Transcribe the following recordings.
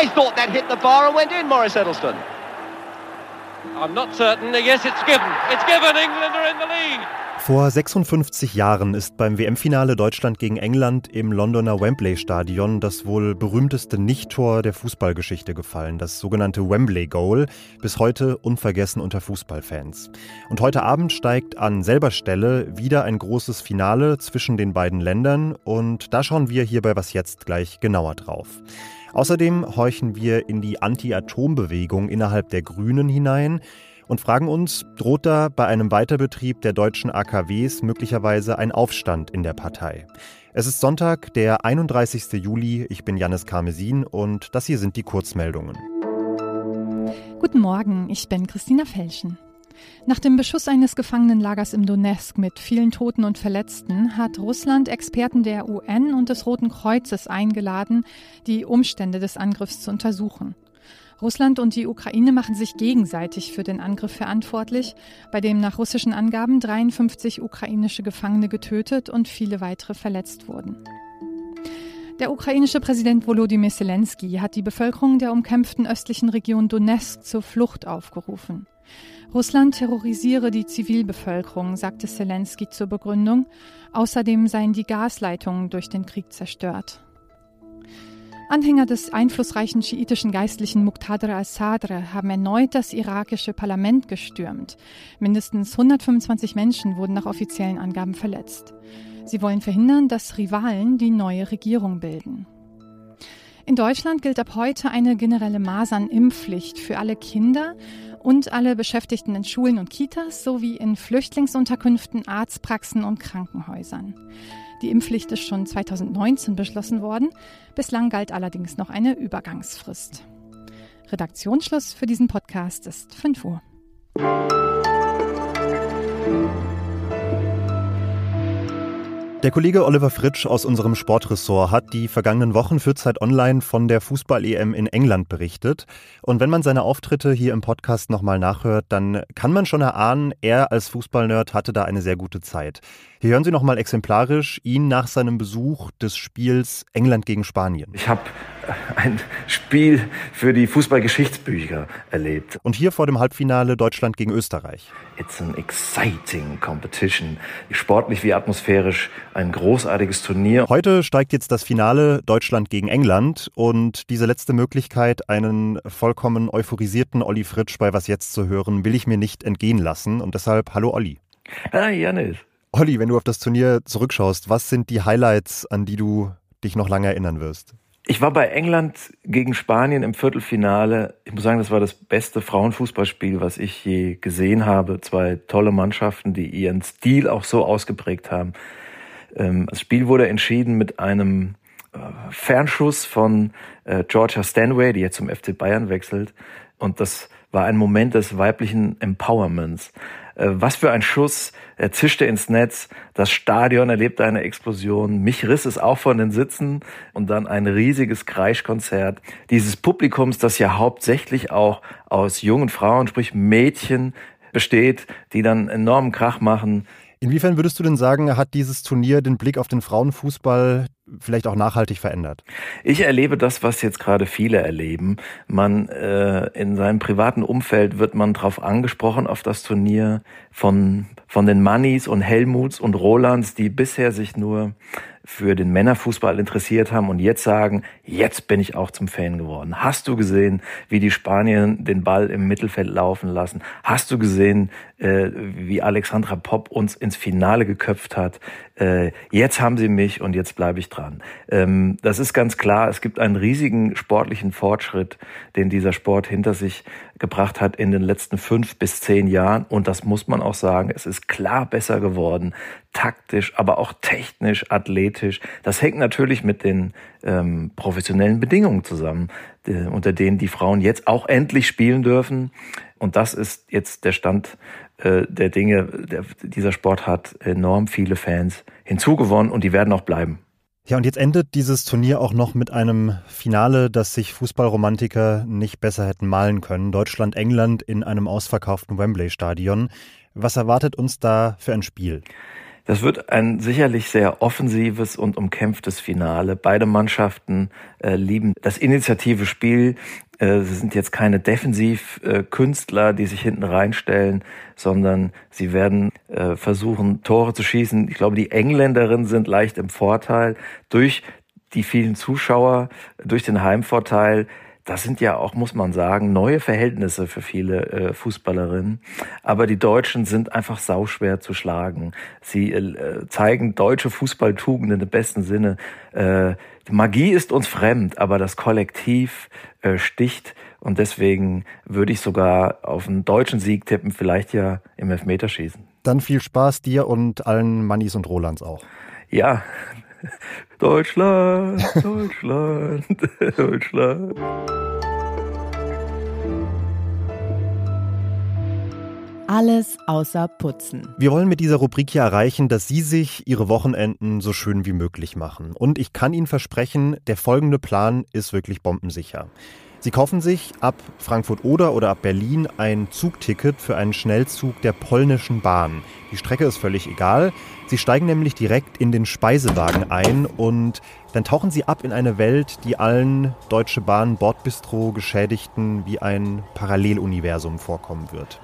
I thought that hit the bar and went in, Morris Edelston. I'm not certain. Yes, it's given. It's given. England are in the lead. Vor 56 Jahren ist beim WM-Finale Deutschland gegen England im Londoner Wembley-Stadion das wohl berühmteste Nichttor der Fußballgeschichte gefallen, das sogenannte Wembley Goal, bis heute unvergessen unter Fußballfans. Und heute Abend steigt an selber Stelle wieder ein großes Finale zwischen den beiden Ländern und da schauen wir hier bei Was Jetzt gleich genauer drauf. Außerdem horchen wir in die Anti-Atom-Bewegung innerhalb der Grünen hinein und fragen uns, droht da bei einem Weiterbetrieb der deutschen AKWs möglicherweise ein Aufstand in der Partei? Es ist Sonntag, der 31. Juli. Ich bin Janis Karmesin und das hier sind die Kurzmeldungen. Guten Morgen, ich bin Christina Felschen. Nach dem Beschuss eines Gefangenenlagers im Donetsk mit vielen Toten und Verletzten hat Russland Experten der UN und des Roten Kreuzes eingeladen, die Umstände des Angriffs zu untersuchen. Russland und die Ukraine machen sich gegenseitig für den Angriff verantwortlich, bei dem nach russischen Angaben 53 ukrainische Gefangene getötet und viele weitere verletzt wurden. Der ukrainische Präsident Volodymyr Zelensky hat die Bevölkerung der umkämpften östlichen Region Donetsk zur Flucht aufgerufen. Russland terrorisiere die Zivilbevölkerung, sagte Zelensky zur Begründung. Außerdem seien die Gasleitungen durch den Krieg zerstört. Anhänger des einflussreichen schiitischen Geistlichen Muqtada al-Sadr haben erneut das irakische Parlament gestürmt. Mindestens 125 Menschen wurden nach offiziellen Angaben verletzt. Sie wollen verhindern, dass Rivalen die neue Regierung bilden. In Deutschland gilt ab heute eine generelle Masernimpfpflicht für alle Kinder und alle Beschäftigten in Schulen und Kitas sowie in Flüchtlingsunterkünften, Arztpraxen und Krankenhäusern. Die Impfpflicht ist schon 2019 beschlossen worden. Bislang galt allerdings noch eine Übergangsfrist. Redaktionsschluss für diesen Podcast ist 5 Uhr. Der Kollege Oliver Fritsch aus unserem Sportressort hat die vergangenen Wochen für Zeit Online von der Fußball-EM in England berichtet. Und wenn man seine Auftritte hier im Podcast nochmal nachhört, dann kann man schon erahnen, er als Fußballnerd hatte da eine sehr gute Zeit. Hier hören Sie nochmal exemplarisch ihn nach seinem Besuch des Spiels England gegen Spanien. Ich habe ein Spiel für die Fußballgeschichtsbücher erlebt. Und hier vor dem Halbfinale Deutschland gegen Österreich. It's an exciting competition. Sportlich wie atmosphärisch ein großartiges Turnier. Heute steigt jetzt das Finale Deutschland gegen England und diese letzte Möglichkeit, einen vollkommen euphorisierten Olli Fritsch bei Was Jetzt zu hören, will ich mir nicht entgehen lassen und deshalb hallo Olli. Hi Janis. Olli, wenn du auf das Turnier zurückschaust, was sind die Highlights, an die du dich noch lange erinnern wirst? Ich war bei England gegen Spanien im Viertelfinale. Ich muss sagen, das war das beste Frauenfußballspiel, was ich je gesehen habe. Zwei tolle Mannschaften, die ihren Stil auch so ausgeprägt haben. Ähm, das Spiel wurde entschieden mit einem äh, Fernschuss von äh, Georgia Stanway, die jetzt zum FC Bayern wechselt. Und das war ein Moment des weiblichen Empowerments. Äh, was für ein Schuss, er zischte ins Netz, das Stadion erlebte eine Explosion, mich riss es auch von den Sitzen und dann ein riesiges Kreischkonzert dieses Publikums, das ja hauptsächlich auch aus jungen Frauen, sprich Mädchen besteht, die dann enormen Krach machen, Inwiefern würdest du denn sagen, hat dieses Turnier den Blick auf den Frauenfußball vielleicht auch nachhaltig verändert? Ich erlebe das, was jetzt gerade viele erleben. Man äh, in seinem privaten Umfeld wird man darauf angesprochen auf das Turnier von von den Mannis und Helmuts und Rolands, die bisher sich nur für den Männerfußball interessiert haben und jetzt sagen, jetzt bin ich auch zum Fan geworden. Hast du gesehen, wie die Spanier den Ball im Mittelfeld laufen lassen? Hast du gesehen, äh, wie Alexandra Popp uns ins Finale geköpft hat? Äh, jetzt haben sie mich und jetzt bleibe ich dran. Ähm, das ist ganz klar. Es gibt einen riesigen sportlichen Fortschritt, den dieser Sport hinter sich gebracht hat in den letzten fünf bis zehn Jahren. Und das muss man auch sagen. Es ist klar besser geworden. Taktisch, aber auch technisch, athletisch. Das hängt natürlich mit den ähm, professionellen Bedingungen zusammen, äh, unter denen die Frauen jetzt auch endlich spielen dürfen. Und das ist jetzt der Stand äh, der Dinge. Der, dieser Sport hat enorm viele Fans hinzugewonnen und die werden auch bleiben. Ja, und jetzt endet dieses Turnier auch noch mit einem Finale, das sich Fußballromantiker nicht besser hätten malen können. Deutschland-England in einem ausverkauften Wembley-Stadion. Was erwartet uns da für ein Spiel? Das wird ein sicherlich sehr offensives und umkämpftes Finale. Beide Mannschaften äh, lieben das initiative Spiel. Äh, sie sind jetzt keine Defensivkünstler, äh, die sich hinten reinstellen, sondern sie werden äh, versuchen, Tore zu schießen. Ich glaube, die Engländerinnen sind leicht im Vorteil durch die vielen Zuschauer, durch den Heimvorteil das sind ja auch, muss man sagen, neue Verhältnisse für viele äh, Fußballerinnen. Aber die Deutschen sind einfach sauschwer zu schlagen. Sie äh, zeigen deutsche Fußballtugenden im besten Sinne. Äh, Magie ist uns fremd, aber das Kollektiv äh, sticht. Und deswegen würde ich sogar auf einen deutschen Sieg tippen, vielleicht ja im Elfmeterschießen. Dann viel Spaß dir und allen Mannis und Rolands auch. Ja, Deutschland, Deutschland, Deutschland. Alles außer Putzen. Wir wollen mit dieser Rubrik hier erreichen, dass Sie sich Ihre Wochenenden so schön wie möglich machen. Und ich kann Ihnen versprechen, der folgende Plan ist wirklich bombensicher. Sie kaufen sich ab Frankfurt Oder oder ab Berlin ein Zugticket für einen Schnellzug der polnischen Bahn. Die Strecke ist völlig egal. Sie steigen nämlich direkt in den Speisewagen ein und dann tauchen sie ab in eine Welt, die allen Deutsche Bahn Bordbistro Geschädigten wie ein Paralleluniversum vorkommen wird.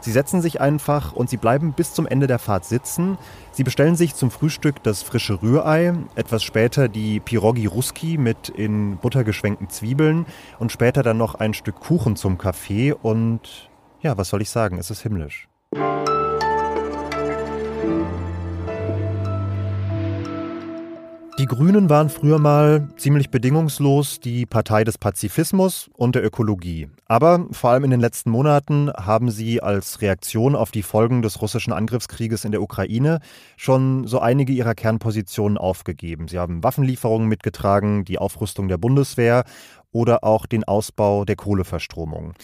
Sie setzen sich einfach und sie bleiben bis zum Ende der Fahrt sitzen. Sie bestellen sich zum Frühstück das frische Rührei, etwas später die Pirogi Ruski mit in Butter geschwenkten Zwiebeln und später dann noch ein Stück Kuchen zum Kaffee und ja, was soll ich sagen, es ist himmlisch. Die Grünen waren früher mal ziemlich bedingungslos die Partei des Pazifismus und der Ökologie. Aber vor allem in den letzten Monaten haben sie als Reaktion auf die Folgen des russischen Angriffskrieges in der Ukraine schon so einige ihrer Kernpositionen aufgegeben. Sie haben Waffenlieferungen mitgetragen, die Aufrüstung der Bundeswehr oder auch den Ausbau der Kohleverstromung.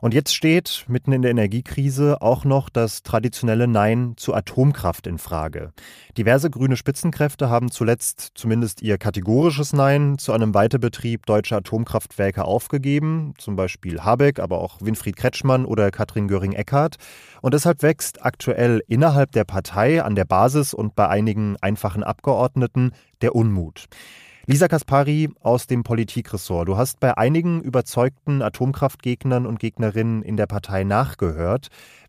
Und jetzt steht mitten in der Energiekrise auch noch das traditionelle Nein zu Atomkraft in Frage. Diverse grüne Spitzenkräfte haben zuletzt zumindest ihr kategorisches Nein zu einem Weiterbetrieb deutscher Atomkraftwerke aufgegeben, zum Beispiel Habeck, aber auch Winfried Kretschmann oder Katrin Göring-Eckardt. Und deshalb wächst aktuell innerhalb der Partei, an der Basis und bei einigen einfachen Abgeordneten der Unmut. Lisa Kaspari aus dem Politikressort. Du hast bei einigen überzeugten Atomkraftgegnern und Gegnerinnen in der Partei nachgehört.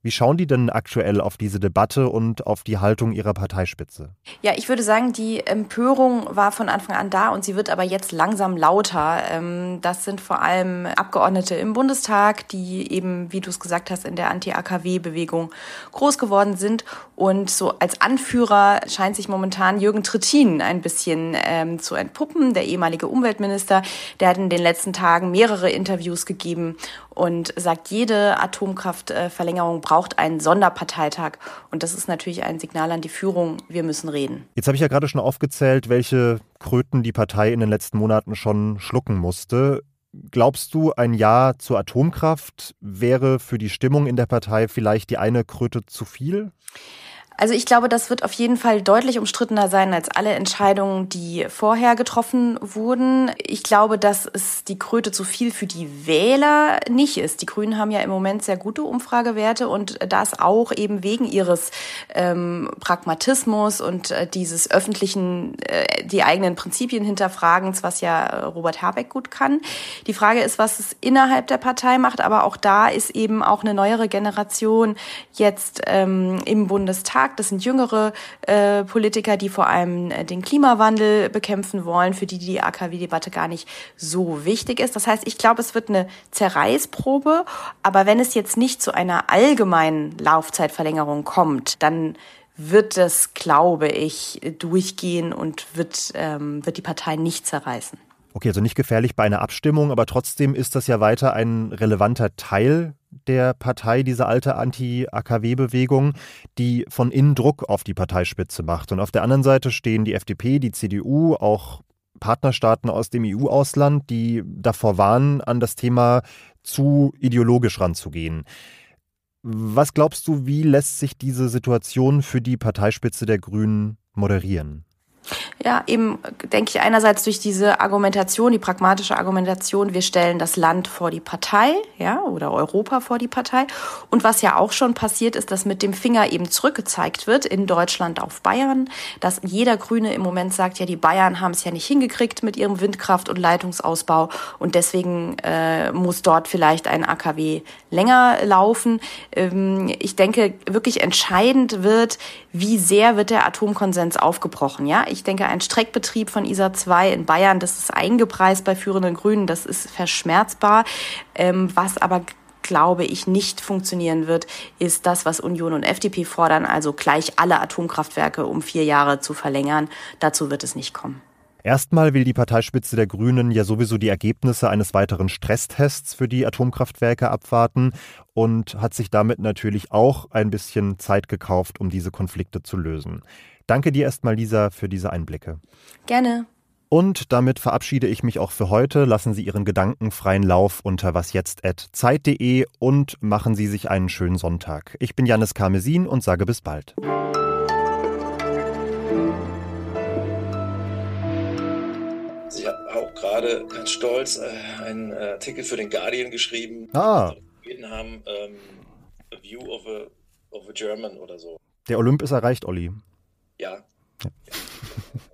Wie schauen die denn aktuell auf diese Debatte und auf die Haltung ihrer Parteispitze? Ja, ich würde sagen, die Empörung war von Anfang an da und sie wird aber jetzt langsam lauter. Ähm, das sind vor allem Abgeordnete im Bundestag, die eben, wie du es gesagt hast, in der Anti-AKW-Bewegung groß geworden sind. Und so als Anführer scheint sich momentan Jürgen Trittin ein bisschen ähm, zu entpuppen, der ehemalige Umweltminister. Der hat in den letzten Tagen mehrere Interviews gegeben und sagt, jede Atomkraftverlängerung braucht einen Sonderparteitag. Und das ist natürlich ein Signal an die Führung, wir müssen reden. Jetzt habe ich ja gerade schon aufgezählt, welche Kröten die Partei in den letzten Monaten schon schlucken musste. Glaubst du, ein Ja zur Atomkraft wäre für die Stimmung in der Partei vielleicht die eine Kröte zu viel? Also ich glaube, das wird auf jeden Fall deutlich umstrittener sein als alle Entscheidungen, die vorher getroffen wurden. Ich glaube, dass es die Kröte zu viel für die Wähler nicht ist. Die Grünen haben ja im Moment sehr gute Umfragewerte und das auch eben wegen ihres ähm, Pragmatismus und äh, dieses öffentlichen, äh, die eigenen Prinzipien hinterfragens, was ja Robert Habeck gut kann. Die Frage ist, was es innerhalb der Partei macht, aber auch da ist eben auch eine neuere Generation jetzt ähm, im Bundestag gesagt, das sind jüngere äh, Politiker, die vor allem äh, den Klimawandel bekämpfen wollen, für die die AKW-Debatte gar nicht so wichtig ist. Das heißt, ich glaube, es wird eine Zerreißprobe, aber wenn es jetzt nicht zu einer allgemeinen Laufzeitverlängerung kommt, dann wird es, glaube ich, durchgehen und wird, ähm, wird die Partei nicht zerreißen. Okay, also nicht gefährlich bei einer Abstimmung, aber trotzdem ist das ja weiter ein relevanter Teil der Partei, diese alte Anti-AKW-Bewegung, die von innen Druck auf die Parteispitze macht. Und auf der anderen Seite stehen die FDP, die CDU, auch Partnerstaaten aus dem EU-Ausland, die davor warnen, an das Thema zu ideologisch ranzugehen. Was glaubst du, wie lässt sich diese Situation für die Parteispitze der Grünen moderieren? Ja, eben denke ich einerseits durch diese Argumentation, die pragmatische Argumentation, wir stellen das Land vor die Partei, ja, oder Europa vor die Partei. Und was ja auch schon passiert ist, dass mit dem Finger eben zurückgezeigt wird in Deutschland auf Bayern, dass jeder Grüne im Moment sagt, ja, die Bayern haben es ja nicht hingekriegt mit ihrem Windkraft- und Leitungsausbau und deswegen äh, muss dort vielleicht ein AKW länger laufen. Ähm, ich denke, wirklich entscheidend wird, wie sehr wird der Atomkonsens aufgebrochen, ja. Ich denke, ein Streckbetrieb von ISA 2 in Bayern, das ist eingepreist bei führenden Grünen, das ist verschmerzbar. Ähm, was aber glaube ich nicht funktionieren wird, ist das, was Union und FDP fordern, also gleich alle Atomkraftwerke um vier Jahre zu verlängern. Dazu wird es nicht kommen. Erstmal will die Parteispitze der Grünen ja sowieso die Ergebnisse eines weiteren Stresstests für die Atomkraftwerke abwarten und hat sich damit natürlich auch ein bisschen Zeit gekauft, um diese Konflikte zu lösen. Danke dir erstmal, Lisa, für diese Einblicke. Gerne. Und damit verabschiede ich mich auch für heute. Lassen Sie Ihren Gedanken freien Lauf unter wasjetzt.zeit.de und machen Sie sich einen schönen Sonntag. Ich bin Janis Karmesin und sage bis bald. Ich habe auch gerade ganz stolz äh, einen Artikel für den Guardian geschrieben. Ah. Schweden haben ähm, A View of a, of a German oder so. Der Olymp ist erreicht, Olli. Ja. ja.